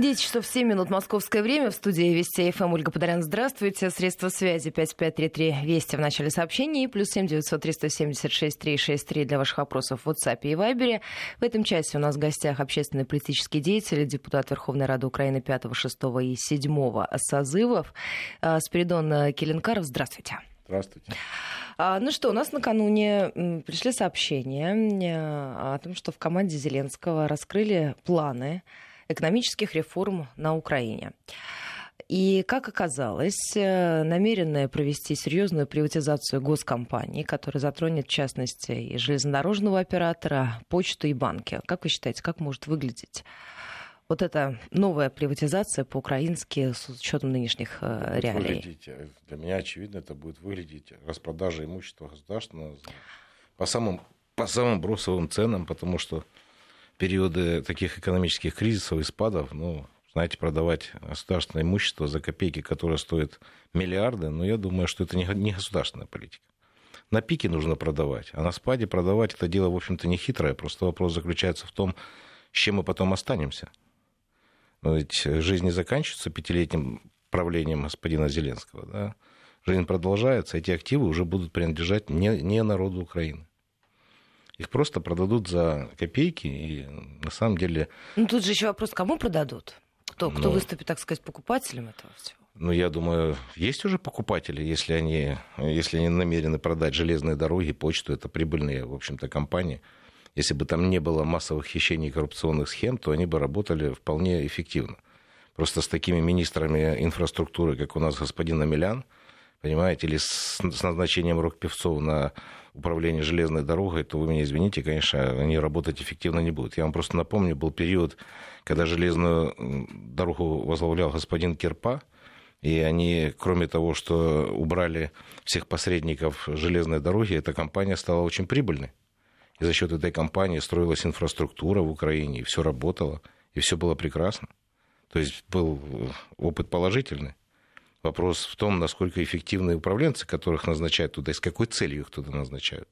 10 часов 7 минут московское время. В студии Вести ФМ Ольга Подолян. Здравствуйте. Средства связи 5533 Вести в начале сообщения и плюс 7 900 376 363 для ваших вопросов в WhatsApp и Viber. В этом часе у нас в гостях общественный политический деятель, депутат Верховной Рады Украины 5, 6 и 7 созывов а, Спиридон Келенкаров. Здравствуйте. Здравствуйте. А, ну что, у нас накануне пришли сообщения о том, что в команде Зеленского раскрыли планы экономических реформ на Украине. И, как оказалось, э, намеренное провести серьезную приватизацию госкомпаний, которая затронет, в частности, и железнодорожного оператора, почту и банки. Как вы считаете, как может выглядеть вот эта новая приватизация по-украински с учетом нынешних э, реалий? Выглядеть, э, для меня очевидно, это будет выглядеть распродажа имущества государственного по самым, по самым бросовым ценам, потому что периоды таких экономических кризисов и спадов, ну, знаете, продавать государственное имущество за копейки, которое стоит миллиарды, но ну, я думаю, что это не государственная политика. На пике нужно продавать, а на спаде продавать это дело, в общем-то, не хитрое. Просто вопрос заключается в том, с чем мы потом останемся. Но ведь жизнь не заканчивается пятилетним правлением господина Зеленского. Да? Жизнь продолжается, эти активы уже будут принадлежать не, не народу Украины. Их просто продадут за копейки, и на самом деле... Ну, тут же еще вопрос, кому продадут? Кто, кто ну, выступит, так сказать, покупателем этого всего? Ну, я думаю, есть уже покупатели, если они, если они намерены продать железные дороги, почту, это прибыльные, в общем-то, компании. Если бы там не было массовых хищений и коррупционных схем, то они бы работали вполне эффективно. Просто с такими министрами инфраструктуры, как у нас господин Амелян, понимаете, или с, с назначением Рок-Певцов на управление железной дорогой, то вы меня извините, конечно, они работать эффективно не будут. Я вам просто напомню, был период, когда железную дорогу возглавлял господин Кирпа, и они, кроме того, что убрали всех посредников железной дороги, эта компания стала очень прибыльной. И за счет этой компании строилась инфраструктура в Украине, и все работало, и все было прекрасно. То есть был опыт положительный. Вопрос в том, насколько эффективны управленцы, которых назначают туда, и с какой целью их туда назначают.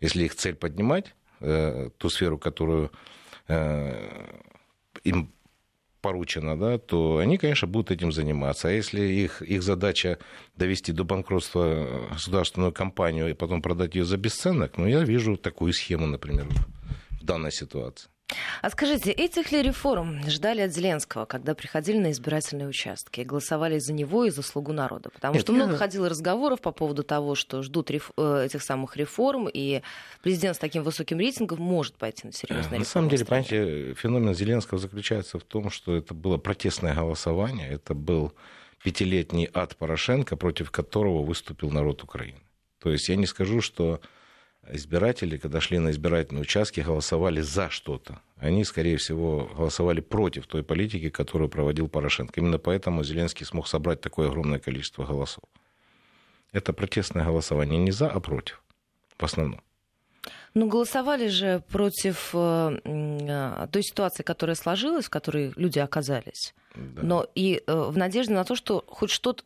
Если их цель поднимать, э, ту сферу, которую э, им поручено, да, то они, конечно, будут этим заниматься. А если их, их задача довести до банкротства государственную компанию и потом продать ее за бесценок, ну, я вижу такую схему, например, в данной ситуации. А скажите, этих ли реформ ждали от Зеленского, когда приходили на избирательные участки и голосовали за него и за слугу народа? Потому Нет, что много я... ходило разговоров по поводу того, что ждут реф... Э, этих самых реформ, и президент с таким высоким рейтингом может пойти на серьезные На самом деле, понимаете, феномен Зеленского заключается в том, что это было протестное голосование, это был пятилетний ад Порошенко, против которого выступил народ Украины. То есть я не скажу, что избиратели, когда шли на избирательные участки, голосовали за что-то. Они, скорее всего, голосовали против той политики, которую проводил Порошенко. Именно поэтому Зеленский смог собрать такое огромное количество голосов. Это протестное голосование не за, а против, в основном. Ну, голосовали же против э, э, той ситуации, которая сложилась, в которой люди оказались. Да. Но и э, в надежде на то, что хоть что-то,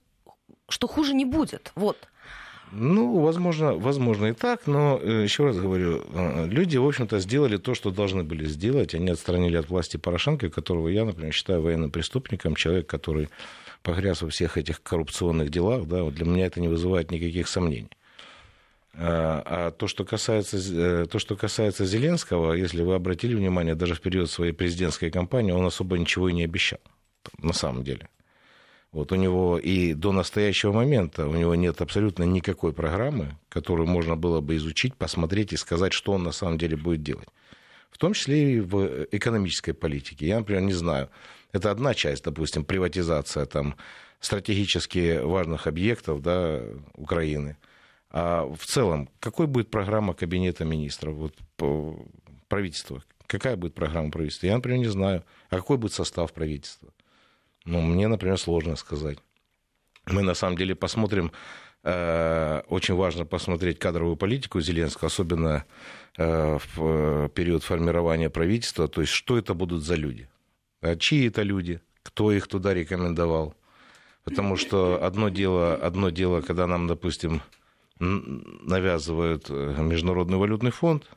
что хуже не будет. Вот. Ну, возможно, возможно и так, но э, еще раз говорю, э, люди, в общем-то, сделали то, что должны были сделать. Они отстранили от власти Порошенко, которого я, например, считаю военным преступником, человек, который погряз во всех этих коррупционных делах, да, вот для меня это не вызывает никаких сомнений. А, а то, что касается, э, то, что касается Зеленского, если вы обратили внимание, даже в период своей президентской кампании он особо ничего и не обещал, на самом деле. Вот у него и до настоящего момента у него нет абсолютно никакой программы, которую можно было бы изучить, посмотреть и сказать, что он на самом деле будет делать. В том числе и в экономической политике. Я, например, не знаю. Это одна часть, допустим, приватизация там, стратегически важных объектов да, Украины. А в целом, какой будет программа Кабинета министров, вот, правительства? Какая будет программа правительства? Я, например, не знаю. А какой будет состав правительства? Ну, мне, например, сложно сказать. Мы на самом деле посмотрим, э, очень важно посмотреть кадровую политику Зеленского, особенно э, в период формирования правительства, то есть что это будут за люди, а чьи это люди, кто их туда рекомендовал. Потому что одно дело, одно дело, когда нам, допустим, навязывают э, Международный валютный фонд,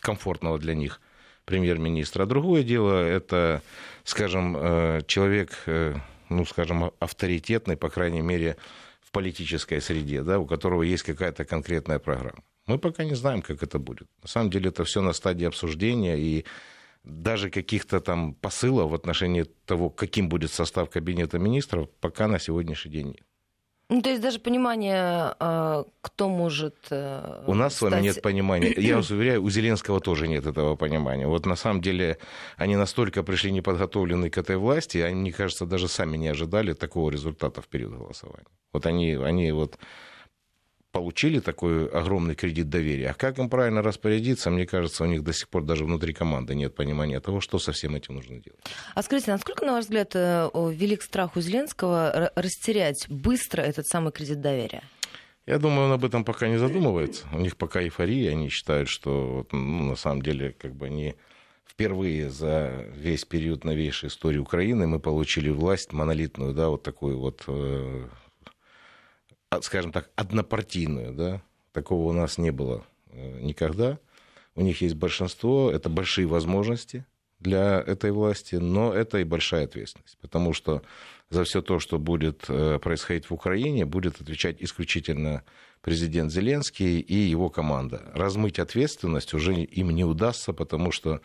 комфортного для них премьер-министра. А другое дело, это, скажем, э, человек, э, ну, скажем, авторитетный, по крайней мере, в политической среде, да, у которого есть какая-то конкретная программа. Мы пока не знаем, как это будет. На самом деле это все на стадии обсуждения, и даже каких-то там посылов в отношении того, каким будет состав кабинета министров, пока на сегодняшний день нет. Ну, то есть даже понимание, а, кто может... Э, у нас стать... с вами нет понимания. Я вас уверяю, у Зеленского тоже нет этого понимания. Вот на самом деле они настолько пришли неподготовленные к этой власти, они, мне кажется, даже сами не ожидали такого результата в период голосования. Вот они, они вот получили такой огромный кредит доверия. А как им правильно распорядиться, мне кажется, у них до сих пор даже внутри команды нет понимания того, что со всем этим нужно делать. А скажите, насколько, на ваш взгляд, э, велик страх у Зеленского растерять быстро этот самый кредит доверия? Я думаю, он об этом пока не задумывается. У них пока эйфория, они считают, что ну, на самом деле как бы они впервые за весь период новейшей истории Украины мы получили власть монолитную, да, вот такую вот э, скажем так, однопартийную, да, такого у нас не было э, никогда. У них есть большинство, это большие возможности для этой власти, но это и большая ответственность, потому что за все то, что будет э, происходить в Украине, будет отвечать исключительно президент Зеленский и его команда. Размыть ответственность уже им не удастся, потому что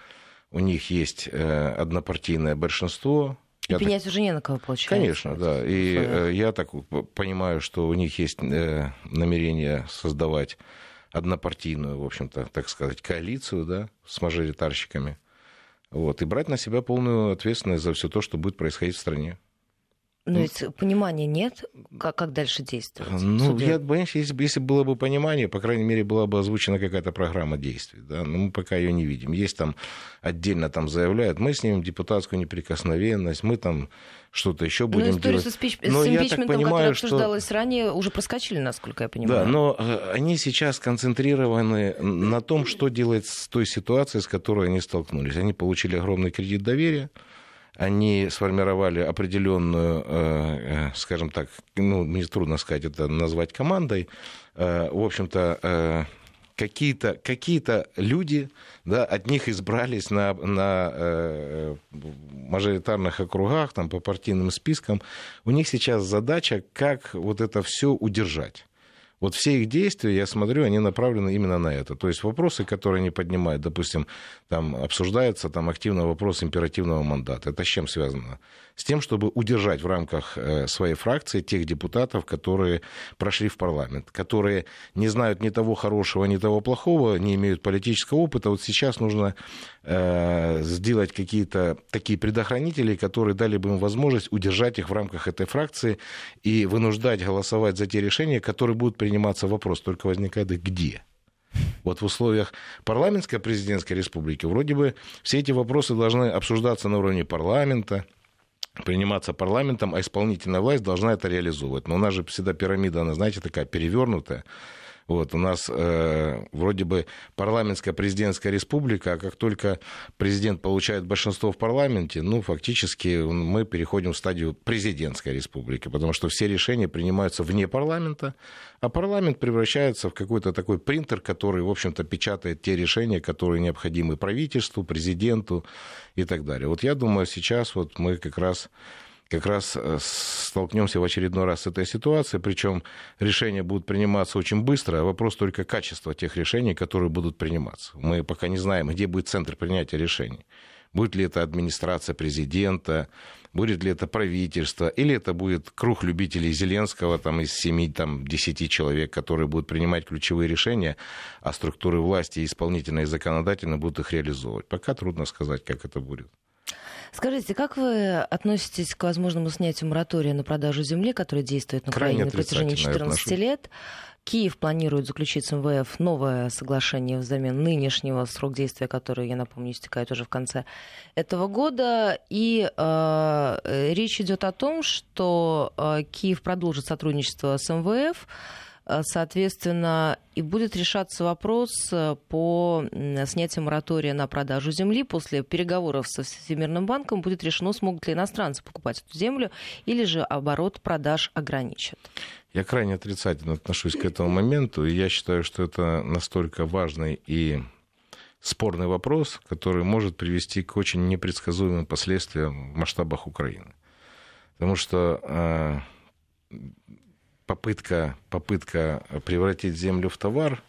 у них есть э, однопартийное большинство, я пенять так... уже не на кого получается. Конечно, да. И э, я так понимаю, что у них есть э, намерение создавать однопартийную, в общем-то, так сказать, коалицию, да, с мажоритарщиками. Вот, и брать на себя полную ответственность за все то, что будет происходить в стране. Но ведь понимания нет, как, как дальше действовать? Ну, я боюсь, если, если было бы понимание, по крайней мере, была бы озвучена какая-то программа действий. Да? Но мы пока ее не видим. Есть там отдельно там заявляют, мы снимем депутатскую неприкосновенность, мы там что-то еще будем но делать. Со спич... но с я так понимаю, что... обсуждалась ранее, уже проскочили, насколько я понимаю. Да, но э, они сейчас концентрированы на том, что делать с той ситуацией, с которой они столкнулись. Они получили огромный кредит доверия, они сформировали определенную, э, э, скажем так, ну, мне трудно сказать это назвать командой, э, в общем-то, какие-то какие люди да, от них избрались на, на мажоритарных округах, там, по партийным спискам. У них сейчас задача, как вот это все удержать. Вот все их действия, я смотрю, они направлены именно на это. То есть вопросы, которые они поднимают, допустим, там обсуждается там активно вопрос императивного мандата. Это с чем связано? С тем, чтобы удержать в рамках э, своей фракции тех депутатов, которые прошли в парламент, которые не знают ни того хорошего, ни того плохого, не имеют политического опыта. Вот сейчас нужно сделать какие-то такие предохранители, которые дали бы им возможность удержать их в рамках этой фракции и вынуждать голосовать за те решения, которые будут приниматься вопрос, только возникает где? Вот в условиях парламентской президентской республики вроде бы все эти вопросы должны обсуждаться на уровне парламента, приниматься парламентом, а исполнительная власть должна это реализовывать. Но у нас же всегда пирамида, она, знаете, такая перевернутая. Вот, у нас э, вроде бы парламентская президентская республика, а как только президент получает большинство в парламенте, ну, фактически мы переходим в стадию президентской республики, потому что все решения принимаются вне парламента, а парламент превращается в какой-то такой принтер, который, в общем-то, печатает те решения, которые необходимы правительству, президенту и так далее. Вот я думаю, сейчас вот мы как раз как раз э, столкнемся в очередной раз с этой ситуацией, причем решения будут приниматься очень быстро, а вопрос только качества тех решений, которые будут приниматься. Мы пока не знаем, где будет центр принятия решений. Будет ли это администрация президента, будет ли это правительство, или это будет круг любителей Зеленского там, из 7-10 человек, которые будут принимать ключевые решения, а структуры власти, исполнительные и законодательные, будут их реализовывать. Пока трудно сказать, как это будет. Скажите, как вы относитесь к возможному снятию моратория на продажу земли, который действует на Украине на протяжении 14 лет? Киев планирует заключить с МВФ новое соглашение взамен нынешнего, срок действия которого, я напомню, истекает уже в конце этого года. И э, речь идет о том, что э, Киев продолжит сотрудничество с МВФ Э, соответственно, и будет решаться вопрос э, по снятию моратория на продажу земли. После переговоров со Всемирным банком будет решено, смогут ли иностранцы покупать эту землю, или же оборот продаж ограничат. Я крайне отрицательно отношусь к этому моменту, и я считаю, что это настолько важный и спорный вопрос, который может привести к очень непредсказуемым последствиям в масштабах Украины. Потому что э, попытка, попытка превратить землю в товар,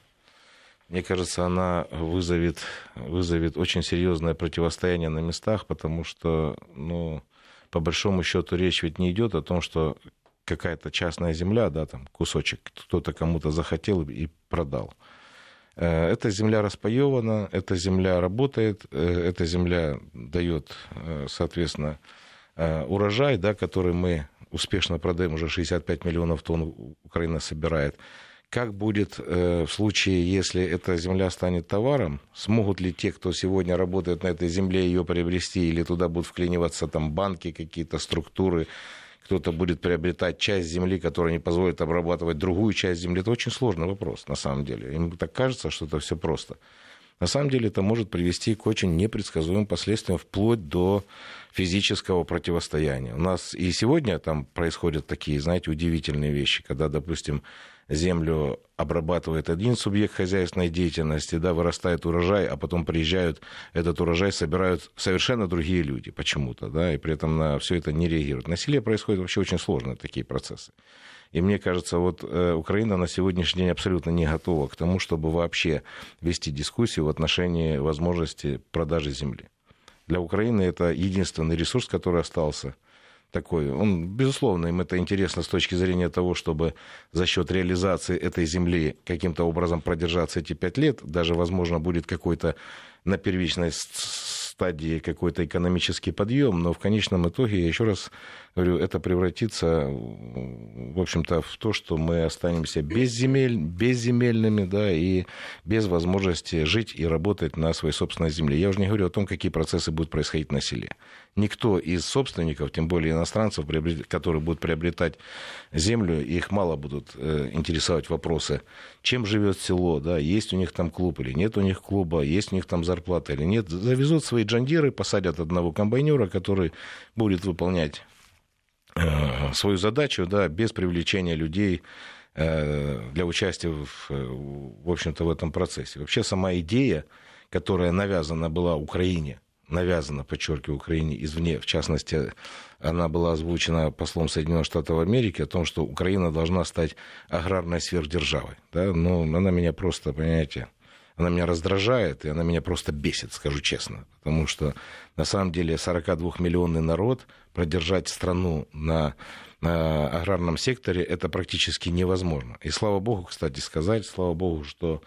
мне кажется, она вызовет, вызовет очень серьезное противостояние на местах, потому что, ну, по большому счету речь ведь не идет о том, что какая-то частная земля, да, там кусочек кто-то кому-то захотел и продал. Э, эта земля распаевана, эта земля работает, э, эта земля дает, э, соответственно, урожай, да, который мы успешно продаем, уже 65 миллионов тонн Украина собирает. Как будет в случае, если эта земля станет товаром? Смогут ли те, кто сегодня работает на этой земле, ее приобрести, или туда будут вклиниваться там банки, какие-то структуры, кто-то будет приобретать часть земли, которая не позволит обрабатывать другую часть земли. Это очень сложный вопрос, на самом деле. Им так кажется, что это все просто. На самом деле это может привести к очень непредсказуемым последствиям, вплоть до физического противостояния. У нас и сегодня там происходят такие, знаете, удивительные вещи, когда, допустим, землю обрабатывает один субъект хозяйственной деятельности, да, вырастает урожай, а потом приезжают, этот урожай собирают совершенно другие люди почему-то, да, и при этом на все это не реагируют. На селе происходят вообще очень сложные такие процессы. И мне кажется, вот э, Украина на сегодняшний день абсолютно не готова к тому, чтобы вообще вести дискуссию в отношении возможности продажи земли. Для Украины это единственный ресурс, который остался – такой. Он, безусловно, им это интересно с точки зрения того, чтобы за счет реализации этой земли каким-то образом продержаться эти пять лет. Даже, возможно, будет какой-то на первичной стадии какой-то экономический подъем, но в конечном итоге, я еще раз говорю, это превратится, в общем-то, в то, что мы останемся без земель, безземельными, да, и без возможности жить и работать на своей собственной земле. Я уже не говорю о том, какие процессы будут происходить на селе. Никто из собственников, тем более иностранцев, которые будут приобретать землю, их мало будут э, интересовать вопросы, чем живет село, да, есть у них там клуб или нет у них клуба, есть у них там зарплата или нет. Завезут свои джандиры, посадят одного комбайнера, который будет выполнять Э, свою задачу, да, без привлечения людей э, для участия, в, в общем-то, в этом процессе. Вообще сама идея, которая навязана была Украине, навязана, подчеркиваю, Украине извне, в частности, она была озвучена послом Соединенных Штатов Америки о том, что Украина должна стать аграрной сверхдержавой. Да? Но она меня просто, понимаете, она меня раздражает, и она меня просто бесит, скажу честно. Потому что, на самом деле, 42-миллионный народ продержать страну на, на аграрном секторе, это практически невозможно. И слава богу, кстати сказать, слава богу, что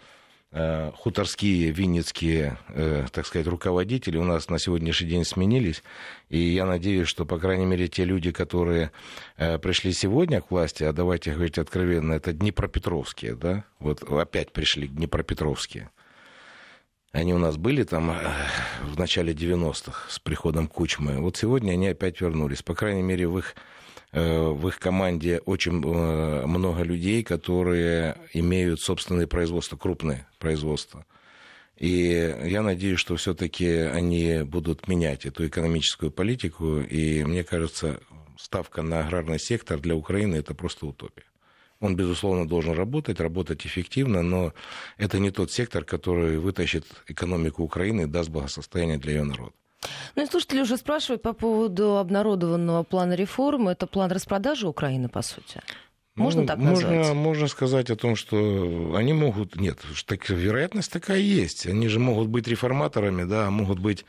хуторские, винницкие, э, так сказать, руководители у нас на сегодняшний день сменились. И я надеюсь, что, по крайней мере, те люди, которые э, пришли сегодня к власти, а давайте говорить откровенно, это Днепропетровские, да, вот опять пришли Днепропетровские. Они у нас были там э, в начале 90-х с приходом Кучмы. Вот сегодня они опять вернулись. По крайней мере, в их, э, в их команде очень э, много людей, которые имеют собственные производства, крупные производства. И я надеюсь, что все-таки они будут менять эту экономическую политику. И мне кажется, ставка на аграрный сектор для Украины это просто утопия. Он, безусловно, должен работать, работать эффективно, но это не тот сектор, который вытащит экономику Украины и даст благосостояние для ее народа. Ну и слушатели уже спрашивают по поводу обнародованного плана реформы. Это план распродажи Украины, по сути? Можно ну, так назвать? Можно, можно сказать о том, что они могут... Нет, так, вероятность такая есть. Они же могут быть реформаторами, да, могут быть,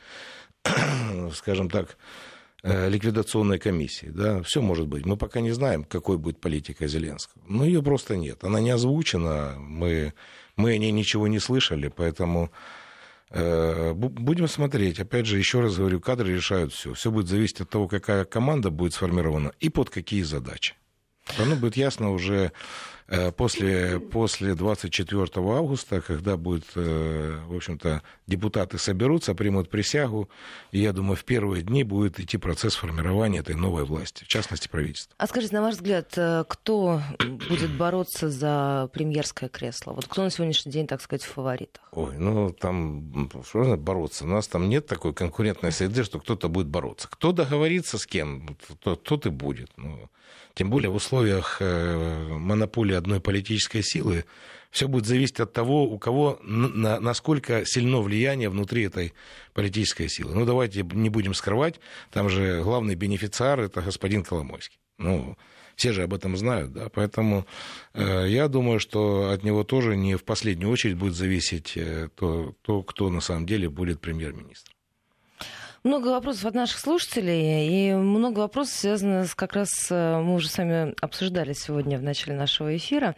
скажем так, Э, ликвидационной комиссии. Да? Все может быть. Мы пока не знаем, какой будет политика Зеленского. Но ее просто нет. Она не озвучена. Мы, мы о ней ничего не слышали, поэтому будем смотреть. Опять же, еще раз говорю, кадры решают все. Все будет зависеть от того, какая команда будет сформирована и под какие задачи. Оно будет ясно уже Э, после, после 24 августа, когда будет, э, в общем-то, депутаты соберутся, примут присягу, и я думаю, в первые дни будет идти процесс формирования этой новой власти, в частности, правительства. А скажите, на ваш взгляд, э, кто будет бороться за премьерское кресло? Вот кто на сегодняшний день, так сказать, в фаворитах? Ой, ну там, что нужно бороться? У нас там нет такой конкурентной среды, что кто-то будет бороться. Кто договорится с кем, тот, тот и будет. Ну, тем более в условиях монополии одной политической силы. Все будет зависеть от того, у кого, на, насколько сильно влияние внутри этой политической силы. Ну, давайте не будем скрывать, там же главный бенефициар – это господин Коломойский. Ну, все же об этом знают, да, поэтому э, я думаю, что от него тоже не в последнюю очередь будет зависеть э, то, то кто на самом деле будет премьер-министром. Много вопросов от наших слушателей, и много вопросов связано с как раз, э, мы уже с вами обсуждали сегодня в начале нашего эфира.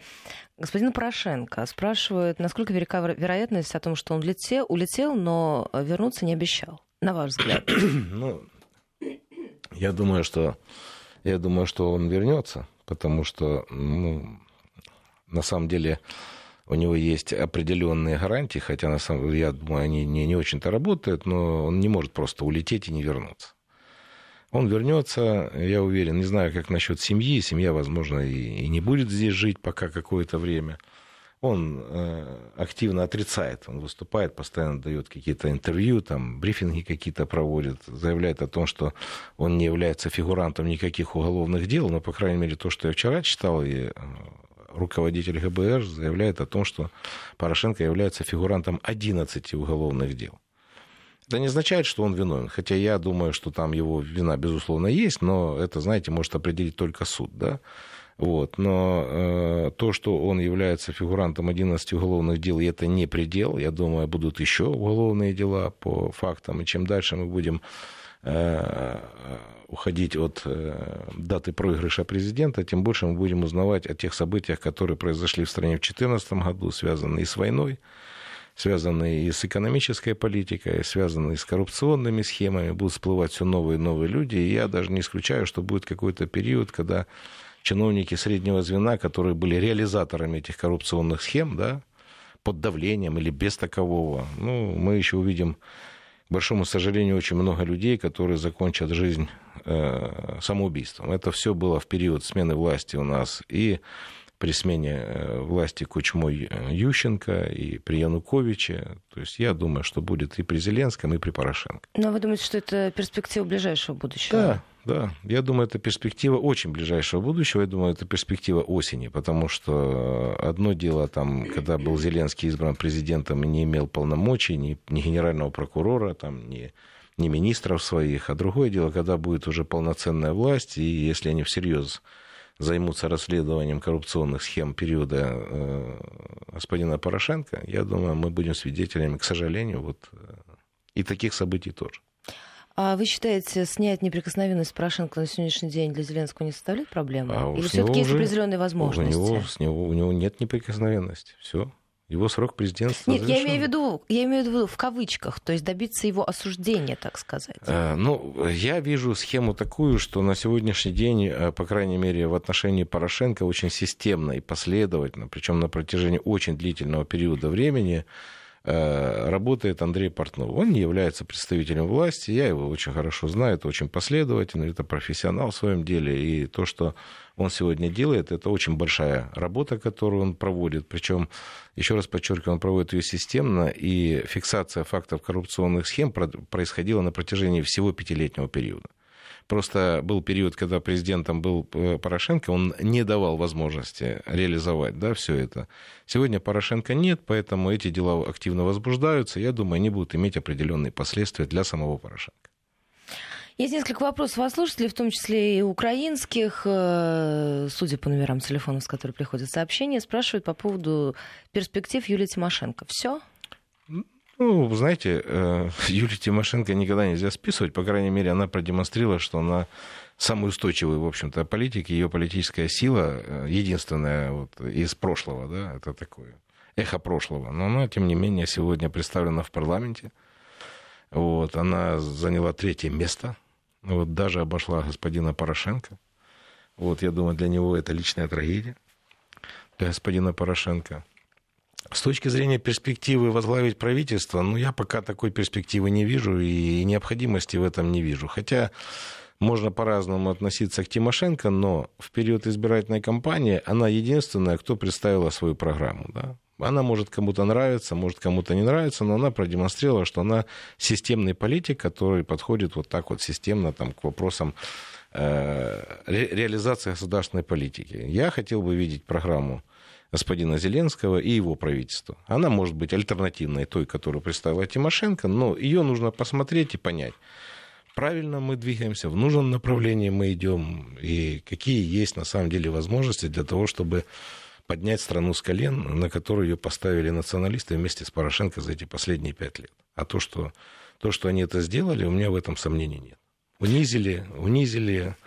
Господин Порошенко спрашивает, насколько велика вероятность о том, что он летел, улетел, но вернуться не обещал, на ваш взгляд? Ну, я думаю, что я думаю, что он вернется, потому что, ну, на самом деле, у него есть определенные гарантии, хотя на самом деле, я думаю, они не, не очень-то работают, но он не может просто улететь и не вернуться. Он вернется, я уверен, не знаю, как насчет семьи. Семья, возможно, и, и не будет здесь жить пока какое-то время он э, активно отрицает, он выступает, постоянно дает какие-то интервью, там, брифинги какие-то проводит, заявляет о том, что он не является фигурантом никаких уголовных дел, но, по крайней мере, то, что я вчера читал, и э, руководитель ГБР заявляет о том, что Порошенко является фигурантом 11 уголовных дел. Это не означает, что он виновен, хотя я думаю, что там его вина, безусловно, есть, но это, знаете, может определить только суд, да. Вот. Но э, то, что он является фигурантом 11 уголовных дел, это не предел. Я думаю, будут еще уголовные дела по фактам. И чем дальше мы будем э, уходить от э, даты проигрыша президента, тем больше мы будем узнавать о тех событиях, которые произошли в стране в 2014 году, связанные с войной, связанные и с экономической политикой, связанные с коррупционными схемами. Будут всплывать все новые и новые люди. И я даже не исключаю, что будет какой-то период, когда чиновники среднего звена, которые были реализаторами этих коррупционных схем, да, под давлением или без такового. Ну, мы еще увидим, большому сожалению, очень много людей, которые закончат жизнь э, самоубийством. Это все было в период смены власти у нас и при смене э, власти Кучмой э, Ющенко и при Януковиче. То есть я думаю, что будет и при Зеленском, и при Порошенко. Но вы думаете, что это перспектива ближайшего будущего? Да, да. Я думаю, это перспектива очень ближайшего будущего. Я думаю, это перспектива осени, потому что одно дело, там, когда был Зеленский избран президентом и не имел полномочий, ни, ни генерального прокурора, там, ни, ни министров своих, а другое дело, когда будет уже полноценная власть, и если они всерьез займутся расследованием коррупционных схем периода э, господина Порошенко, я думаю, мы будем свидетелями, к сожалению, вот э, и таких событий тоже. А вы считаете, снять неприкосновенность Порошенко на сегодняшний день для Зеленского не составляет проблемы? А Или все-таки есть определенные возможности? У него, с него, у него нет неприкосновенности. Все. Его срок президентства Нет, завершен. я имею, в виду, я имею в виду в кавычках, то есть добиться его осуждения, так сказать. А, ну, я вижу схему такую, что на сегодняшний день, э, по крайней мере, в отношении Порошенко очень системно и последовательно, причем на протяжении очень длительного периода времени, Э, работает Андрей Портнов. Он не является представителем власти, я его очень хорошо знаю, это очень последовательный, это профессионал в своем деле, и то, что он сегодня делает, это очень большая работа, которую он проводит, причем, еще раз подчеркиваю, он проводит ее системно, и фиксация фактов коррупционных схем происходила на протяжении всего пятилетнего периода. Просто был период, когда президентом был э, Порошенко, он не давал возможности реализовать да, все это. Сегодня Порошенко нет, поэтому эти дела активно возбуждаются. Я думаю, они будут иметь определенные последствия для самого Порошенко. Есть несколько вопросов от слушателей, в том числе и украинских, э, судя по номерам телефонов, с которых приходят сообщения, спрашивают по поводу перспектив Юлии Тимошенко. Все? Ну, знаете, э, Юлию Тимошенко никогда нельзя списывать. По крайней мере, она продемонстрировала, что она самый устойчивый, в общем-то, политик. Ее политическая сила э, единственная вот из прошлого, да, это такое эхо прошлого. Но она, тем не менее, сегодня представлена в парламенте. Вот, она заняла третье место. Вот, даже обошла господина Порошенко. Вот, я думаю, для него это личная трагедия, для господина Порошенко. С точки зрения перспективы возглавить правительство, ну, я пока такой перспективы не вижу и необходимости в этом не вижу. Хотя можно по-разному относиться к Тимошенко, но в период избирательной кампании она единственная, кто представила свою программу. Да? Она может кому-то нравиться, может кому-то не нравится, но она продемонстрировала, что она системный политик, который подходит вот так вот системно там, к вопросам э, ре- реализации государственной политики. Я хотел бы видеть программу господина Зеленского и его правительства. Она может быть альтернативной той, которую представила Тимошенко, но ее нужно посмотреть и понять, правильно мы двигаемся, в нужном направлении мы идем, и какие есть на самом деле возможности для того, чтобы поднять страну с колен, на которую ее поставили националисты вместе с Порошенко за эти последние пять лет. А то, что, то, что они это сделали, у меня в этом сомнений нет. Унизили, унизили,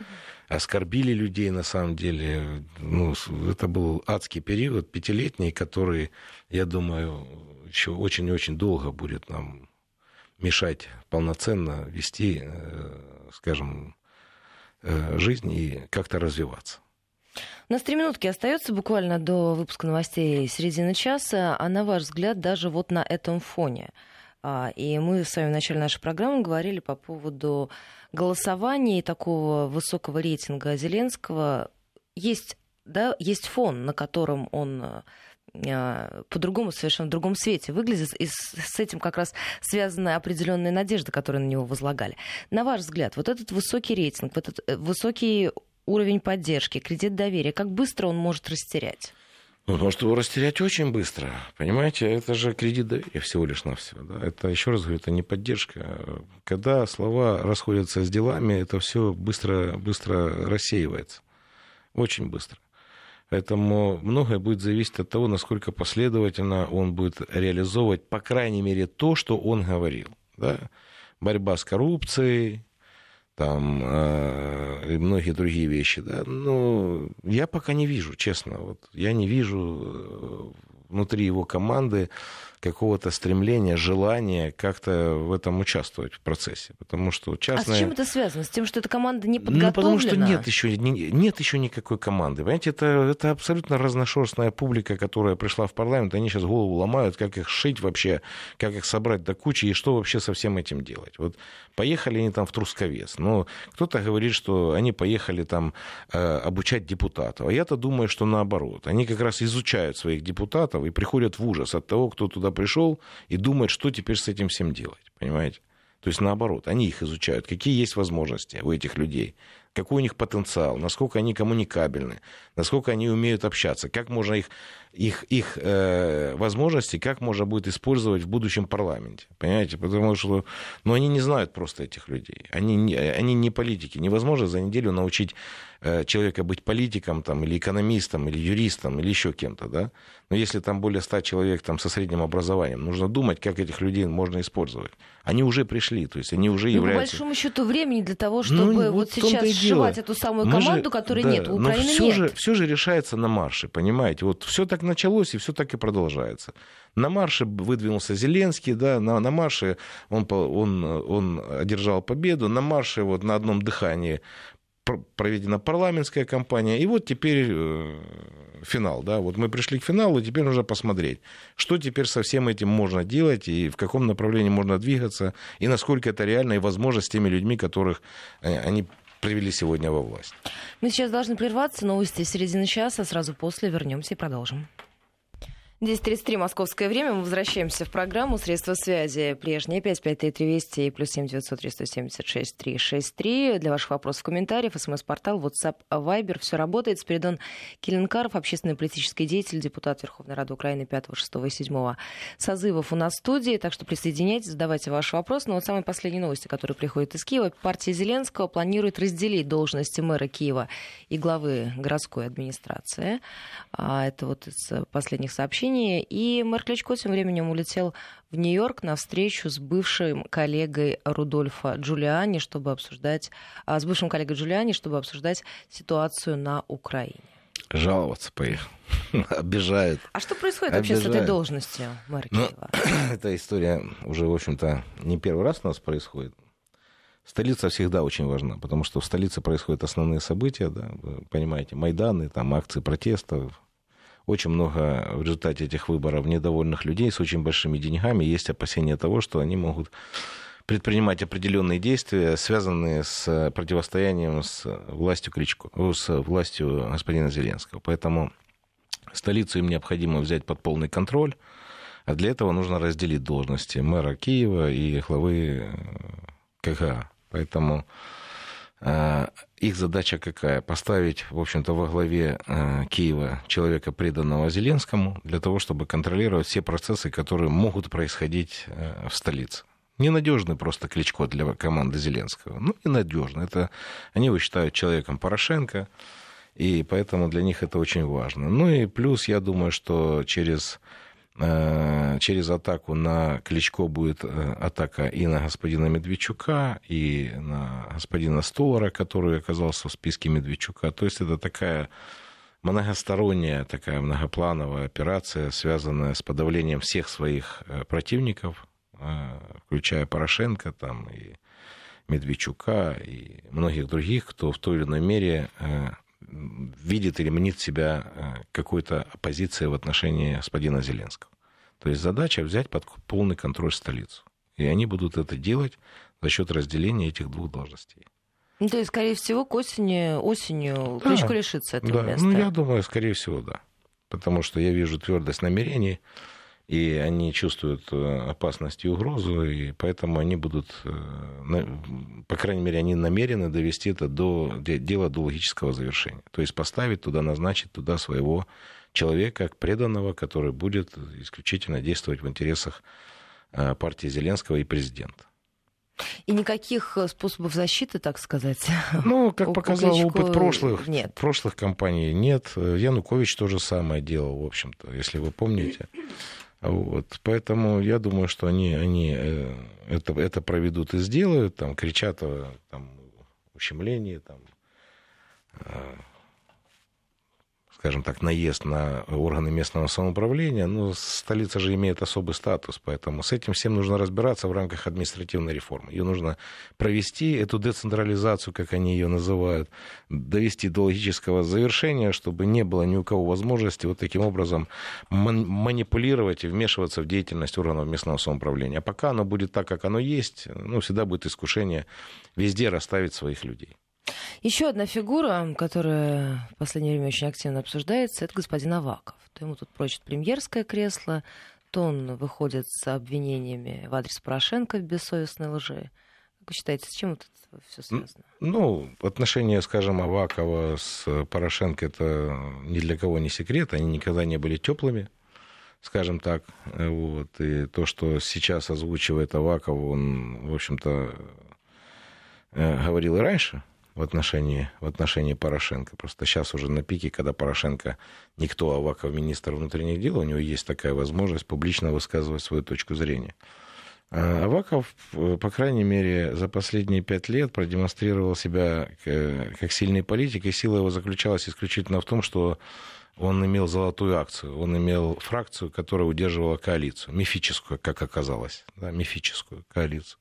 оскорбили людей на самом деле. Ну, это был адский период, пятилетний, который, я думаю, еще очень-очень долго будет нам мешать полноценно вести, э, скажем, э, жизнь и как-то развиваться. У нас три минутки остается буквально до выпуска новостей середины часа. А на ваш взгляд, даже вот на этом фоне, а, и мы с вами в начале нашей программы говорили по поводу голосования и такого высокого рейтинга Зеленского. Есть, да, есть фон, на котором он а, по-другому, совершенно в другом свете выглядит, и с этим как раз связаны определенные надежды, которые на него возлагали. На ваш взгляд, вот этот высокий рейтинг, вот этот э, высокий уровень поддержки, кредит доверия, как быстро он может растерять? Ну, может его растерять очень быстро. Понимаете, это же кредит доверия всего лишь навсего. Да? Это, еще раз говорю, это не поддержка. Когда слова расходятся с делами, это все быстро, быстро рассеивается. Очень быстро. Поэтому многое будет зависеть от того, насколько последовательно он будет реализовывать, по крайней мере, то, что он говорил. Да? Борьба с коррупцией, там, э, и многие другие вещи. Да? Но я пока не вижу, честно. Вот, я не вижу э, внутри его команды какого-то стремления, желания как-то в этом участвовать в процессе. Потому что частная... А с чем это связано? С тем, что эта команда не подготовлена? Ну, потому что нет еще, нет еще никакой команды. Понимаете, это, это абсолютно разношерстная публика, которая пришла в парламент, они сейчас голову ломают, как их шить вообще, как их собрать до кучи и что вообще со всем этим делать. Вот поехали они там в Трусковец. Но кто-то говорит, что они поехали там э, обучать депутатов. А я-то думаю, что наоборот. Они как раз изучают своих депутатов и приходят в ужас от того, кто туда пришел и думает, что теперь с этим всем делать. Понимаете? То есть наоборот, они их изучают, какие есть возможности у этих людей, какой у них потенциал, насколько они коммуникабельны, насколько они умеют общаться, как можно их, их, их э, возможности, как можно будет использовать в будущем парламенте. Понимаете? Потому что ну, они не знают просто этих людей. Они, не, они не политики. Невозможно за неделю научить э, человека быть политиком там, или экономистом, или юристом, или еще кем-то. Да? Но если там более ста человек там, со средним образованием, нужно думать, как этих людей можно использовать. Они уже пришли, то есть они уже ну, являются... по большому счету времени для того, ну, чтобы ну, вот, вот сейчас сшивать эту самую команду, же... которой да, нет, у Украины все нет. Же, все же решается на марше, понимаете? Вот все так началось, и все так и продолжается. На марше выдвинулся Зеленский, да, на, на марше он, он, он одержал победу, на марше вот на одном дыхании проведена парламентская кампания, и вот теперь э, финал, да, вот мы пришли к финалу, и теперь нужно посмотреть, что теперь со всем этим можно делать, и в каком направлении можно двигаться, и насколько это реально и возможно с теми людьми, которых э, они привели сегодня во власть. Мы сейчас должны прерваться, новости середины часа, сразу после вернемся и продолжим. 10.33 московское время. Мы возвращаемся в программу «Средства связи». Прежние 553320 и плюс 7903 176 363. Для ваших вопросов, комментариев, смс-портал, WhatsApp, Viber. Все работает. Спиридон Келенкаров, общественный политический деятель, депутат Верховной Рады Украины 5, 6 и 7 созывов у нас в студии. Так что присоединяйтесь, задавайте ваши вопросы. Но вот самые последние новости, которые приходят из Киева. Партия Зеленского планирует разделить должности мэра Киева и главы городской администрации. А это вот из последних сообщений Германии, и мэр Кличко тем временем улетел в Нью-Йорк на встречу с бывшим коллегой Рудольфа Джулиани, чтобы обсуждать, а, с бывшим коллегой Джулиани, чтобы обсуждать ситуацию на Украине. Жаловаться поехал. Обижают. А что происходит вообще Обижают. с этой должностью мэра ну, Эта история уже, в общем-то, не первый раз у нас происходит. Столица всегда очень важна, потому что в столице происходят основные события, да, вы понимаете, Майданы, там акции протестов, очень много в результате этих выборов недовольных людей с очень большими деньгами. Есть опасения того, что они могут предпринимать определенные действия, связанные с противостоянием с властью Кричко, с властью господина Зеленского. Поэтому столицу им необходимо взять под полный контроль, а для этого нужно разделить должности мэра Киева и главы КГА. Поэтому их задача какая? Поставить, в общем-то, во главе Киева человека, преданного Зеленскому, для того, чтобы контролировать все процессы, которые могут происходить в столице. Ненадежный просто Кличко для команды Зеленского. Ну, ненадежный. Это, они его считают человеком Порошенко, и поэтому для них это очень важно. Ну и плюс, я думаю, что через Э, через атаку на Кличко будет э, атака и на господина Медведчука, и на господина Столара, который оказался в списке Медведчука. То есть это такая многосторонняя, такая многоплановая операция, связанная с подавлением всех своих э, противников, включая Порошенко там, и Медведчука и многих других, кто в той или иной мере видит или мнит себя э, какой-то оппозицией в отношении господина Зеленского. То есть задача взять под полный контроль столицу. И они будут это делать за счет разделения этих двух должностей. Ну, то есть, скорее всего, к осени, осенью да, Кличко лишится этого да. места. Ну, я думаю, скорее всего, да. Потому что я вижу твердость намерений и они чувствуют э, опасность и угрозу, и поэтому они будут, э, по крайней мере, они намерены довести это до дела до логического завершения. То есть поставить туда, назначить туда своего человека, преданного, который будет исключительно действовать в интересах э, партии Зеленского и президента. И никаких способов защиты, так сказать. Ну, как показал опыт прошлых, нет. прошлых компаний, нет. Янукович то же самое делал, в общем-то, если вы помните. Вот, поэтому я думаю, что они, они э, это, это проведут и сделают, там, кричат там, ущемлении, там, э, скажем так, наезд на органы местного самоуправления, ну, столица же имеет особый статус, поэтому с этим всем нужно разбираться в рамках административной реформы. Ее нужно провести, эту децентрализацию, как они ее называют, довести до логического завершения, чтобы не было ни у кого возможности вот таким образом манипулировать и вмешиваться в деятельность органов местного самоуправления. А пока оно будет так, как оно есть, ну, всегда будет искушение везде расставить своих людей. Еще одна фигура, которая в последнее время очень активно обсуждается, это господин Аваков. То ему тут прочит премьерское кресло, то он выходит с обвинениями в адрес Порошенко в бессовестной лжи. Как вы считаете, с чем это все связано? Ну, отношения, скажем, Авакова с Порошенко это ни для кого не секрет, они никогда не были теплыми скажем так. Вот. И то, что сейчас озвучивает Аваков, он, в общем-то, э, говорил и раньше в отношении, в отношении Порошенко. Просто сейчас уже на пике, когда Порошенко никто, а Аваков министр внутренних дел, у него есть такая возможность публично высказывать свою точку зрения. А Аваков, по крайней мере, за последние пять лет продемонстрировал себя как сильный политик, и сила его заключалась исключительно в том, что он имел золотую акцию, он имел фракцию, которая удерживала коалицию, мифическую, как оказалось, да, мифическую коалицию.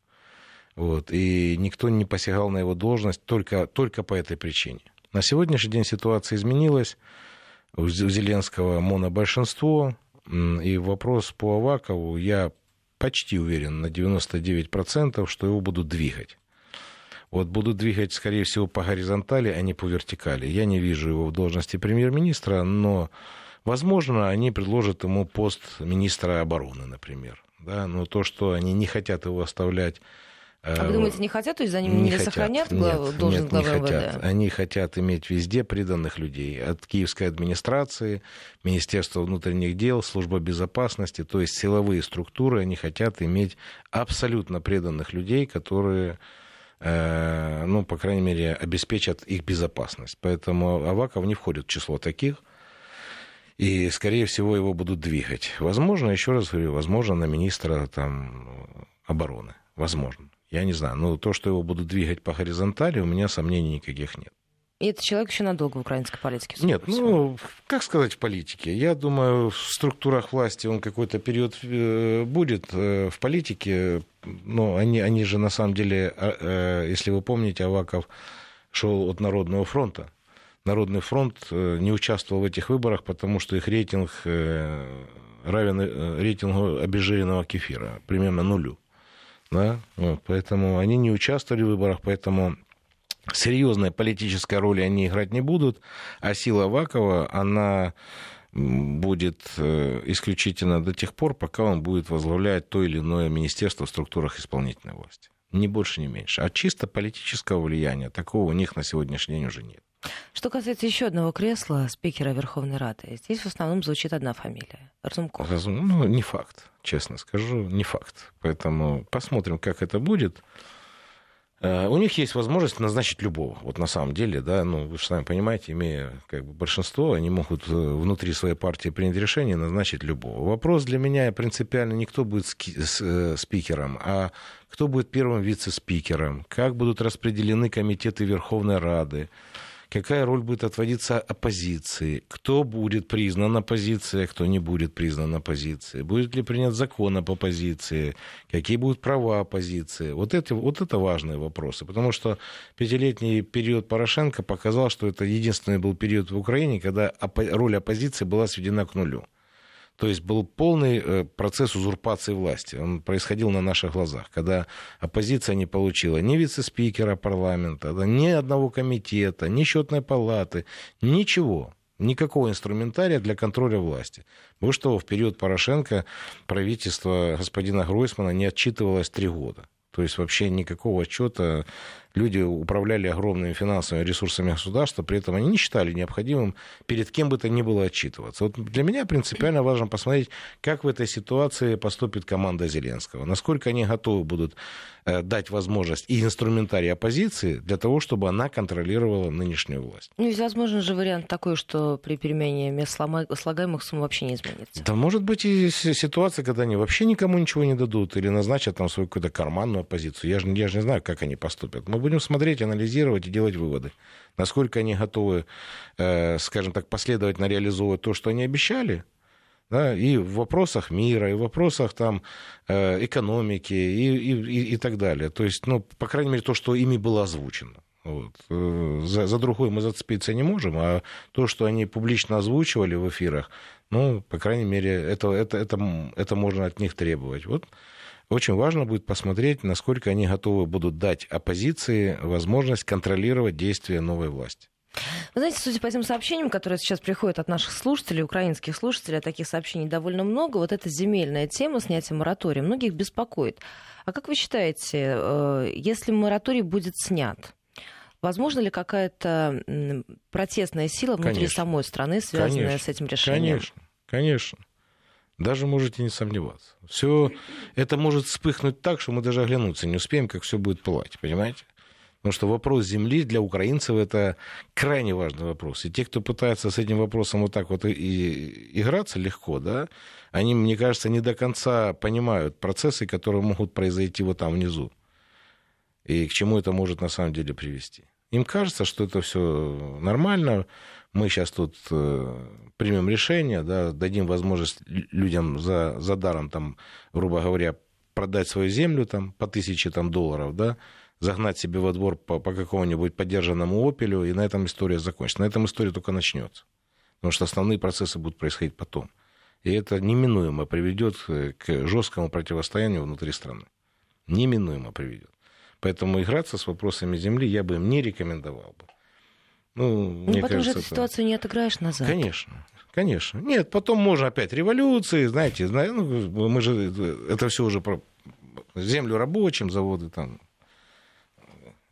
Вот, и никто не посягал на его должность только, только по этой причине. На сегодняшний день ситуация изменилась. У Зеленского монобольшинство. И вопрос по Авакову, я почти уверен на 99%, что его будут двигать. Вот будут двигать, скорее всего, по горизонтали, а не по вертикали. Я не вижу его в должности премьер-министра, но, возможно, они предложат ему пост министра обороны, например. Да? Но то, что они не хотят его оставлять а вы думаете, не хотят, то есть за ним не, не сохранят главу, нет, должность нет, главы не хотят. МВД? Они хотят иметь везде преданных людей. От киевской администрации, Министерства внутренних дел, Служба безопасности, то есть силовые структуры, они хотят иметь абсолютно преданных людей, которые э, ну, по крайней мере, обеспечат их безопасность. Поэтому Аваков не входит в число таких. И, скорее всего, его будут двигать. Возможно, еще раз говорю, возможно, на министра там, обороны. Возможно. Я не знаю. Но то, что его будут двигать по горизонтали, у меня сомнений никаких нет. И этот человек еще надолго в украинской политике? Нет, ну, как сказать в политике? Я думаю, в структурах власти он какой-то период э, будет. Э, в политике, но они, они же на самом деле, а, э, если вы помните, Аваков шел от Народного фронта. Народный фронт не участвовал в этих выборах, потому что их рейтинг равен рейтингу обезжиренного кефира, примерно нулю. Да? Вот, поэтому они не участвовали в выборах, поэтому серьезной политической роли они играть не будут, а сила Вакова, она будет э, исключительно до тех пор, пока он будет возглавлять то или иное министерство в структурах исполнительной власти. Ни больше, ни меньше. А чисто политического влияния такого у них на сегодняшний день уже нет. Что касается еще одного кресла спикера Верховной Рады, здесь в основном звучит одна фамилия — Разумков. Разум... Ну, не факт, честно скажу, не факт. Поэтому посмотрим, как это будет. Э, у них есть возможность назначить любого. Вот на самом деле, да, ну, вы же сами понимаете, имея как бы большинство, они могут э, внутри своей партии принять решение назначить любого. Вопрос для меня принципиально не кто будет э, спикером, а кто будет первым вице-спикером, как будут распределены комитеты Верховной Рады, какая роль будет отводиться оппозиции, кто будет признан оппозицией, а кто не будет признан оппозицией, будет ли принят закон об оппозиции, какие будут права оппозиции. Вот это, вот это важные вопросы, потому что пятилетний период Порошенко показал, что это единственный был период в Украине, когда роль оппозиции была сведена к нулю. То есть был полный э, процесс узурпации власти. Он происходил на наших глазах, когда оппозиция не получила ни вице-спикера парламента, ни одного комитета, ни счетной палаты, ничего никакого инструментария для контроля власти. Вы что, в период Порошенко правительство господина Гройсмана не отчитывалось три года. То есть вообще никакого отчета люди управляли огромными финансовыми ресурсами государства, при этом они не считали необходимым перед кем бы то ни было отчитываться. Вот для меня принципиально важно посмотреть, как в этой ситуации поступит команда Зеленского, насколько они готовы будут э, дать возможность и инструментарий оппозиции для того, чтобы она контролировала нынешнюю власть. Ну, ведь возможен же вариант такой, что при перемене мест слагаемых сумм вообще не изменится. Да может быть и ситуация, когда они вообще никому ничего не дадут или назначат там свою какую-то карманную оппозицию. Я же, я же не знаю, как они поступят. Мы будем смотреть, анализировать и делать выводы. Насколько они готовы, э, скажем так, последовательно реализовывать то, что они обещали, да, и в вопросах мира, и в вопросах там, э, экономики и, и, и так далее. То есть, ну, по крайней мере, то, что ими было озвучено. Вот. Э, за, за другой мы зацепиться не можем, а то, что они публично озвучивали в эфирах, ну, по крайней мере, это, это, это, это можно от них требовать. Вот очень важно будет посмотреть, насколько они готовы будут дать оппозиции возможность контролировать действия новой власти. Вы знаете, судя по тем сообщениям, которые сейчас приходят от наших слушателей, украинских слушателей, а таких сообщений довольно много, вот эта земельная тема снятия моратория многих беспокоит. А как вы считаете, э, если мораторий будет снят, возможно ли какая-то протестная сила внутри конечно. самой страны, связанная конечно. с этим решением? Конечно, конечно. Даже можете не сомневаться. Все это может вспыхнуть так, что мы даже оглянуться не успеем, как все будет пылать, понимаете? Потому что вопрос земли для украинцев это крайне важный вопрос. И те, кто пытается с этим вопросом вот так вот и играться легко, да, они, мне кажется, не до конца понимают процессы, которые могут произойти вот там внизу. И к чему это может на самом деле привести. Им кажется, что это все нормально, мы сейчас тут э, примем решение, да, дадим возможность людям за, за даром, там, грубо говоря, продать свою землю там, по тысяче там, долларов, да, загнать себе во двор по, по какому-нибудь поддержанному опелю, и на этом история закончится. На этом история только начнется. Потому что основные процессы будут происходить потом. И это неминуемо приведет к жесткому противостоянию внутри страны. Неминуемо приведет. Поэтому играться с вопросами земли я бы им не рекомендовал бы. Ну, ну потом кажется, же эту ситуацию не отыграешь назад. Конечно. Конечно. Нет, потом можно опять революции, знаете, ну, мы же это все уже про землю рабочим, заводы там,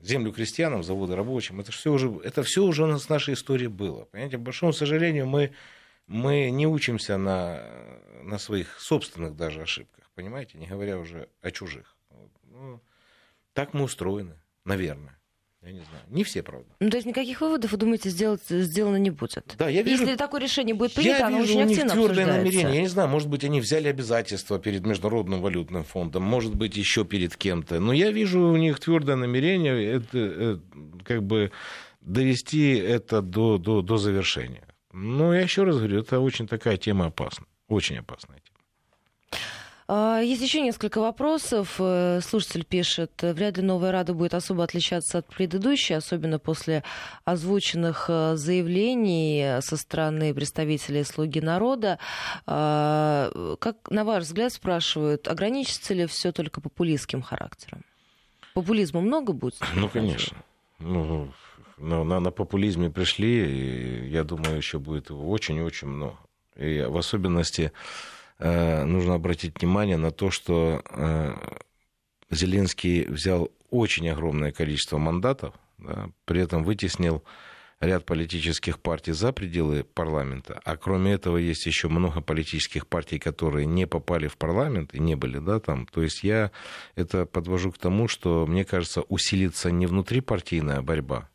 землю крестьянам, заводы рабочим. Это все уже, это все уже у нас в нашей истории было. Понимаете, к большому сожалению, мы, мы не учимся на, на своих собственных даже ошибках, понимаете, не говоря уже о чужих. Ну, так мы устроены, наверное. Я не знаю. Не все, правда. Ну, то есть никаких выводов, вы думаете, сделать, сделано не будет? Да, я вижу, Если такое решение будет принято, оно очень активно твердое намерение. Я не знаю, может быть, они взяли обязательства перед Международным валютным фондом, может быть, еще перед кем-то. Но я вижу у них твердое намерение это, это как бы довести это до, до, до завершения. Но я еще раз говорю, это очень такая тема опасная. Очень опасная тема. А, есть еще несколько вопросов. Э, слушатель пишет, вряд ли новая Рада будет особо отличаться от предыдущей, особенно после озвученных э, заявлений со стороны представителей «Слуги народа». А, как, на ваш взгляд, спрашивают, ограничится ли все только популистским характером? Популизма много будет? Ну, конечно. Ну, на, на, на популизме пришли, и я думаю, еще будет очень-очень много. И в особенности Э, нужно обратить внимание на то, что э, Зеленский взял очень огромное количество мандатов, да, при этом вытеснил ряд политических партий за пределы парламента, а кроме этого есть еще много политических партий, которые не попали в парламент и не были, да, там. То есть я это подвожу к тому, что, мне кажется, усилится не внутрипартийная борьба,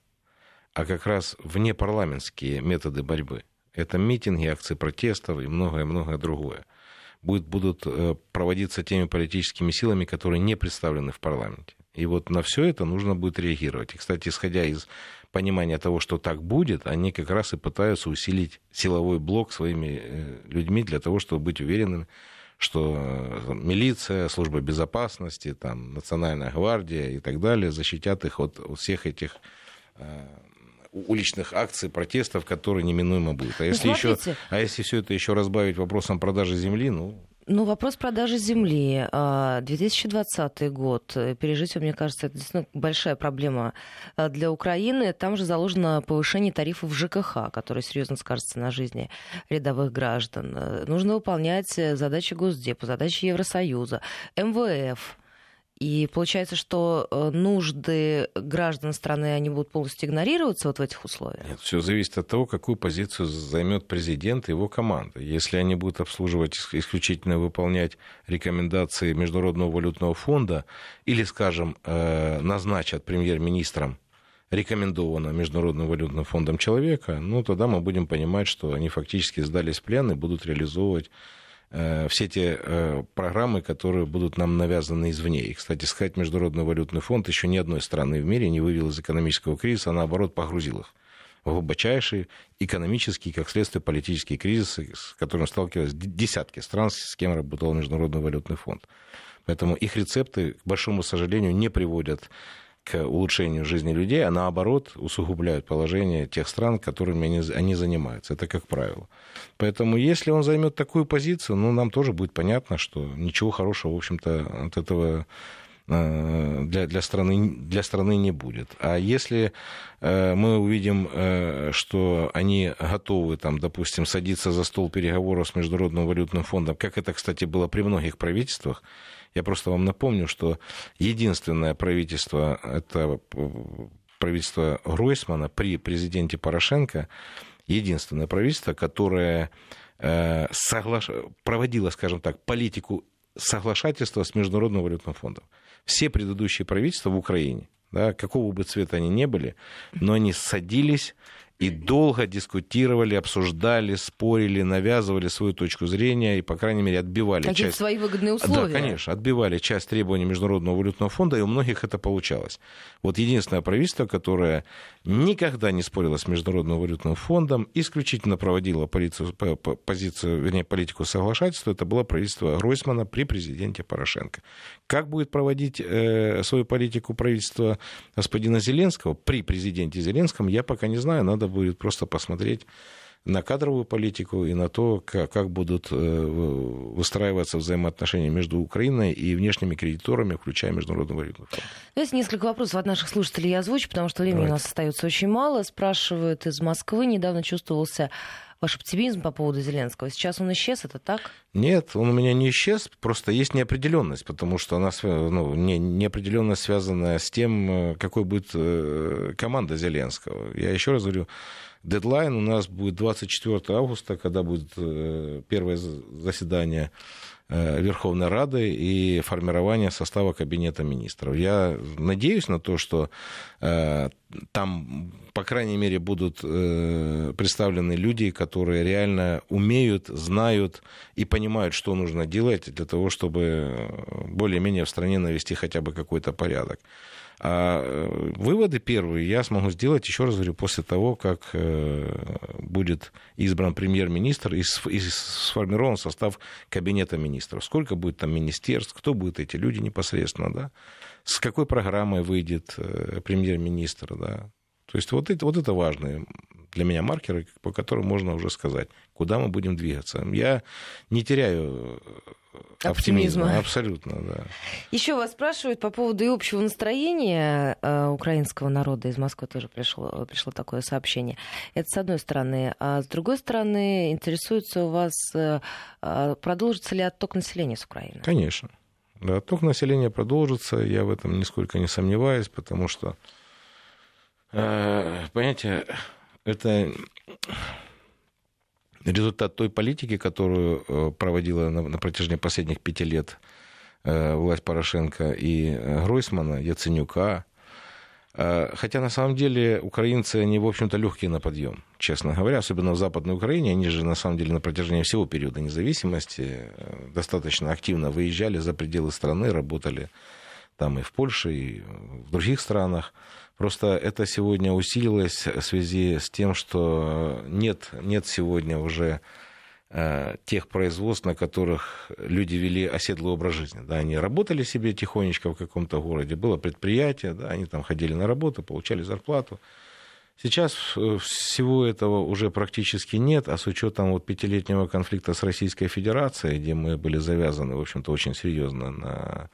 а как раз внепарламентские методы борьбы. Это митинги, акции протестов и многое-многое другое. Будет, будут э, проводиться теми политическими силами, которые не представлены в парламенте. И вот на все это нужно будет реагировать. И, кстати, исходя из понимания того, что так будет, они как раз и пытаются усилить силовой блок своими э, людьми для того, чтобы быть уверенными, что э, милиция, служба безопасности, там, национальная гвардия и так далее защитят их от, всех этих уличных акций, протестов, которые неминуемо будут. А ну, если, еще, а если все это еще разбавить вопросом продажи земли, ну, ну, вопрос продажи земли. 2020 а, год. Пережить, мне кажется, это действительно большая проблема а, для Украины. Там же заложено повышение тарифов ЖКХ, которое серьезно скажется на жизни рядовых граждан. Нужно выполнять задачи Госдепа, задачи Евросоюза, МВФ. И получается, что э, нужды граждан страны, они будут полностью игнорироваться вот в этих условиях? Нет, все зависит от того, какую позицию займет президент и его команда. Если они будут обслуживать, исключительно выполнять рекомендации Международного валютного фонда или, скажем, э, назначат премьер-министром рекомендовано Международным валютным фондом человека, ну, тогда мы будем понимать, что они фактически сдались в плен и будут реализовывать все те э, программы, которые будут нам навязаны извне. И, кстати сказать, Международный валютный фонд еще ни одной страны в мире не вывел из экономического кризиса, а наоборот погрузил их в глубочайший экономический, как следствие, политический кризис, с которым сталкивались десятки стран, с кем работал Международный валютный фонд. Поэтому их рецепты, к большому сожалению, не приводят к улучшению жизни людей, а наоборот усугубляют положение тех стран, которыми они, они занимаются. Это как правило. Поэтому если он займет такую позицию, ну, нам тоже будет понятно, что ничего хорошего, в общем-то, от этого э, для, для, страны, для страны не будет. А если э, мы увидим, э, что они готовы, там, допустим, садиться за стол переговоров с Международным валютным фондом, как это, кстати, было при многих правительствах, я просто вам напомню, что единственное правительство, это правительство Гройсмана при президенте Порошенко, единственное правительство, которое э, соглаш... проводило, скажем так, политику соглашательства с Международным валютным фондом. Все предыдущие правительства в Украине, да, какого бы цвета они ни были, но они садились и долго дискутировали, обсуждали, спорили, навязывали свою точку зрения и, по крайней мере, отбивали Какие часть... свои выгодные условия. Да, конечно, отбивали часть требований Международного валютного фонда, и у многих это получалось. Вот единственное правительство, которое никогда не спорило с Международным валютным фондом, исключительно проводило полицию, позицию, вернее, политику соглашательства, это было правительство Гройсмана при президенте Порошенко. Как будет проводить э, свою политику правительство господина Зеленского при президенте Зеленском, я пока не знаю, надо надо будет просто посмотреть на кадровую политику и на то, как, будут э, выстраиваться взаимоотношения между Украиной и внешними кредиторами, включая Международный валютный фонд. Давайте несколько вопросов от наших слушателей я озвучу, потому что времени Давайте. у нас остается очень мало. Спрашивают из Москвы. Недавно чувствовался ваш оптимизм по поводу Зеленского. Сейчас он исчез, это так? Нет, он у меня не исчез, просто есть неопределенность, потому что она ну, не, неопределенность связанная с тем, э, какой будет э, команда Зеленского. Я еще раз говорю, дедлайн у нас будет 24 августа, когда будет э, первое заседание Верховной Рады и формирования состава Кабинета министров. Я надеюсь на то, что там, по крайней мере, будут э, представлены люди, которые реально умеют, знают и понимают, что нужно делать для того, чтобы более-менее в стране навести хотя бы какой-то порядок. А э, выводы первые я смогу сделать, еще раз говорю, после того, как э, будет избран премьер-министр и сформирован состав кабинета министров. Сколько будет там министерств, кто будут эти люди непосредственно, да? С какой программой выйдет э, премьер-министр, да? То есть вот это, вот это важные для меня маркеры, по которым можно уже сказать, куда мы будем двигаться. Я не теряю оптимизма. оптимизма. Абсолютно, да. Еще вас спрашивают по поводу и общего настроения э, украинского народа. Из Москвы тоже пришло, пришло такое сообщение. Это с одной стороны. А с другой стороны, интересуется у вас, э, продолжится ли отток населения с Украины? Конечно. Да, отток населения продолжится, я в этом нисколько не сомневаюсь, потому что, э, понимаете, это результат той политики, которую э, проводила на, на протяжении последних пяти лет э, власть Порошенко и Гройсмана, Яценюка, Хотя на самом деле украинцы, они, в общем-то, легкие на подъем, честно говоря, особенно в Западной Украине. Они же, на самом деле, на протяжении всего периода независимости достаточно активно выезжали за пределы страны, работали там и в Польше, и в других странах. Просто это сегодня усилилось в связи с тем, что нет, нет сегодня уже э, тех производств, на которых люди вели оседлый образ жизни. Да, они работали себе тихонечко в каком-то городе, было предприятие, да, они там ходили на работу, получали зарплату. Сейчас э, всего этого уже практически нет, а с учетом вот пятилетнего конфликта с Российской Федерацией, где мы были завязаны, в общем-то, очень серьезно на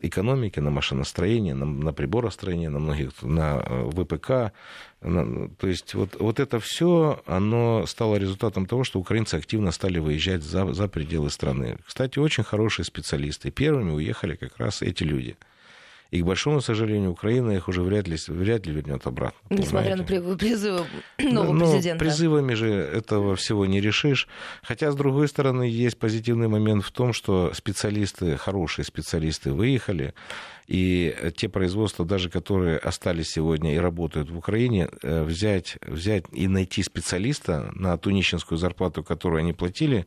экономике, на машиностроении, на, на приборостроении, на многих, на э, ВПК. На, то есть вот, вот это все, оно стало результатом того, что украинцы активно стали выезжать за, за пределы страны. Кстати, очень хорошие специалисты. Первыми уехали как раз эти люди – и, к большому сожалению, Украина их уже вряд ли, вряд ли вернет обратно. Несмотря понимаете? на призывы нового Но президента. Призывами же этого всего не решишь. Хотя, с другой стороны, есть позитивный момент в том, что специалисты, хорошие специалисты выехали, и те производства, даже которые остались сегодня и работают в Украине, э, взять, взять и найти специалиста на ту нищенскую зарплату, которую они платили,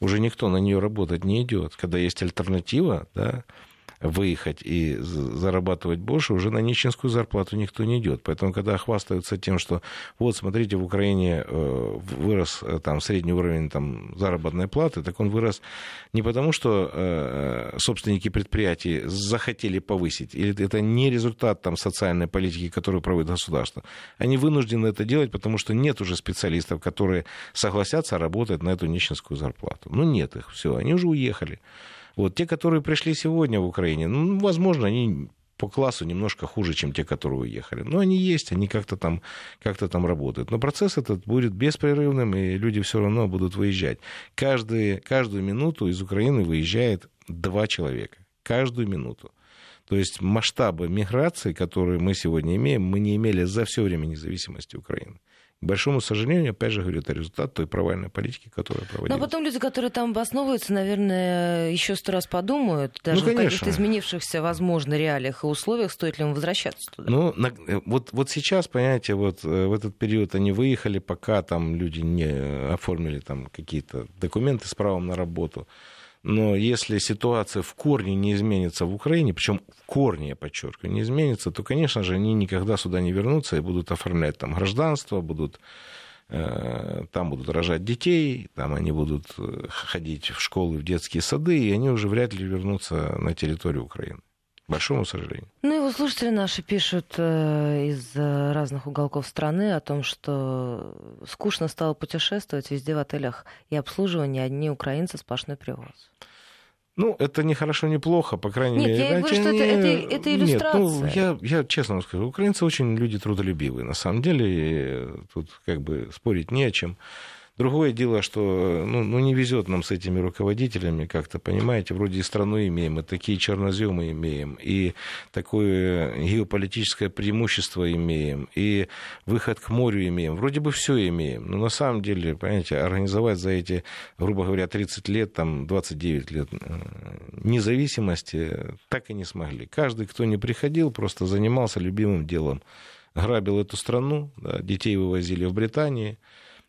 уже никто на нее работать не идет. Когда есть альтернатива, да, выехать и зарабатывать больше, уже на нищенскую зарплату никто не идет. Поэтому, когда хвастаются тем, что вот, смотрите, в Украине э, вырос э, там, средний уровень там, заработной платы, так он вырос не потому, что э, собственники предприятий захотели повысить, или это не результат там, социальной политики, которую проводит государство. Они вынуждены это делать, потому что нет уже специалистов, которые согласятся работать на эту нищенскую зарплату. Ну, нет их, все, они уже уехали. Вот те, которые пришли сегодня в Украине, ну, возможно, они по классу немножко хуже, чем те, которые уехали. Но они есть, они как-то там, как-то там работают. Но процесс этот будет беспрерывным, и люди все равно будут выезжать. Каждый, каждую минуту из Украины выезжает два человека. Каждую минуту. То есть масштабы миграции, которые мы сегодня имеем, мы не имели за все время независимости Украины. К большому сожалению, опять же говорю, это результат той провальной политики, которая проводилась. Но потом люди, которые там обосновываются, наверное, еще сто раз подумают, даже ну, в каких-то изменившихся, возможно, реалиях и условиях, стоит ли им возвращаться туда. Ну, на, вот, вот сейчас, понимаете, вот э, в этот период они выехали, пока там люди не оформили там какие-то документы с правом на работу. Но если ситуация в корне не изменится в Украине, причем в корне, я подчеркиваю, не изменится, то, конечно же, они никогда сюда не вернутся и будут оформлять там гражданство, будут э, там будут рожать детей, там они будут э, ходить в школы, в детские сады, и они уже вряд ли вернутся на территорию Украины большому сожалению. Ну и вот слушатели наши пишут э, из э, разных уголков страны о том, что скучно стало путешествовать везде в отелях и обслуживание одни украинцы сплошной привоз. Ну, это не хорошо, не плохо, по крайней Нет, мере. Нет, я говорю, что не... это, это, это иллюстрация. Нет, ну, я, я честно вам скажу, украинцы очень люди трудолюбивые, на самом деле, тут как бы спорить не о чем. Другое дело, что ну, ну, не везет нам с этими руководителями, как-то, понимаете, вроде и страну имеем, и такие черноземы имеем, и такое геополитическое преимущество имеем, и выход к морю имеем. Вроде бы все имеем, но на самом деле, понимаете, организовать за эти, грубо говоря, 30 лет, там, 29 лет э, независимости так и не смогли. Каждый, кто не приходил, просто занимался любимым делом. Грабил эту страну, да, детей вывозили в Британию,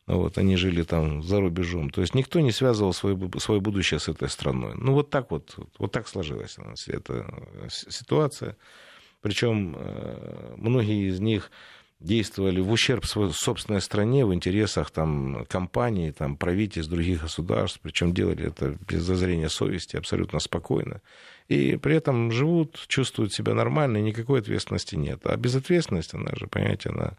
вот, они жили там за рубежом. То есть никто не связывал свое, свое будущее с этой страной. Ну, вот так вот, вот так сложилась у нас эта ситуация. Причем э, многие из них действовали в ущерб своей собственной стране, в интересах там, компаний, там, правительств других государств, причем делали это без зазрения совести, абсолютно спокойно. И при этом живут, чувствуют себя нормально, и никакой ответственности нет. А безответственность, она же, понимаете, она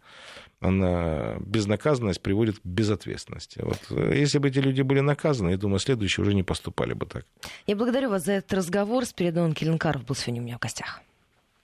она, безнаказанность приводит к безответственности. Вот, э, если бы эти люди были наказаны, я думаю, следующие уже не поступали бы так. Я благодарю вас за этот разговор. Спиридон Келенкаров был сегодня у меня в гостях.